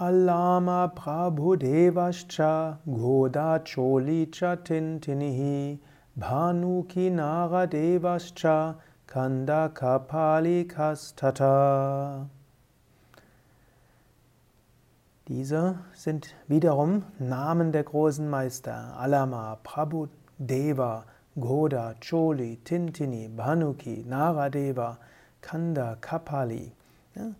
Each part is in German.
Alama Prabhudevascha Goda Cholicha Tintinihi Bhanuki Naradevascha Kanda Kapali Kastata. Diese sind wiederum Namen der großen Meister. Alama, Prabhudeva, Goda, Choli, Tintini, Bhanuki, Naradeva, Kanda, Kapali. Ja,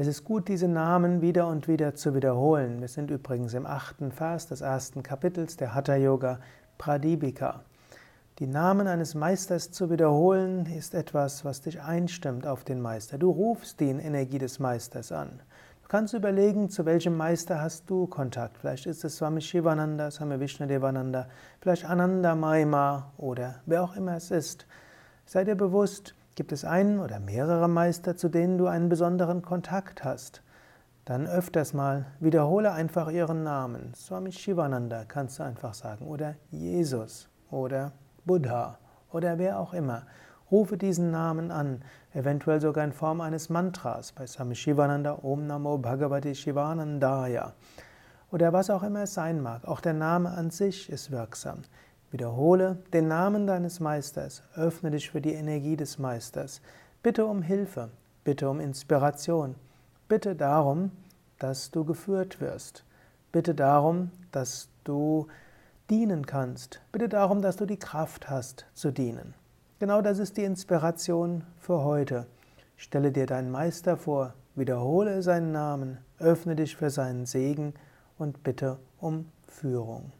es ist gut, diese Namen wieder und wieder zu wiederholen. Wir sind übrigens im achten Vers des ersten Kapitels der Hatha Yoga Pradipika. Die Namen eines Meisters zu wiederholen ist etwas, was dich einstimmt auf den Meister. Du rufst die Energie des Meisters an. Du kannst überlegen, zu welchem Meister hast du Kontakt. Vielleicht ist es Swami Shivananda, Swami Vishnadevananda, vielleicht Ananda Maima oder wer auch immer es ist. Sei dir bewusst, Gibt es einen oder mehrere Meister, zu denen du einen besonderen Kontakt hast? Dann öfters mal wiederhole einfach ihren Namen. Swami Shivananda kannst du einfach sagen oder Jesus oder Buddha oder wer auch immer. Rufe diesen Namen an, eventuell sogar in Form eines Mantras. Bei Swami Shivananda Om Namo Bhagavati Shivanandaya. Oder was auch immer es sein mag. Auch der Name an sich ist wirksam. Wiederhole den Namen deines Meisters, öffne dich für die Energie des Meisters. Bitte um Hilfe, bitte um Inspiration, bitte darum, dass du geführt wirst. Bitte darum, dass du dienen kannst. Bitte darum, dass du die Kraft hast zu dienen. Genau das ist die Inspiration für heute. Stelle dir deinen Meister vor, wiederhole seinen Namen, öffne dich für seinen Segen und bitte um Führung.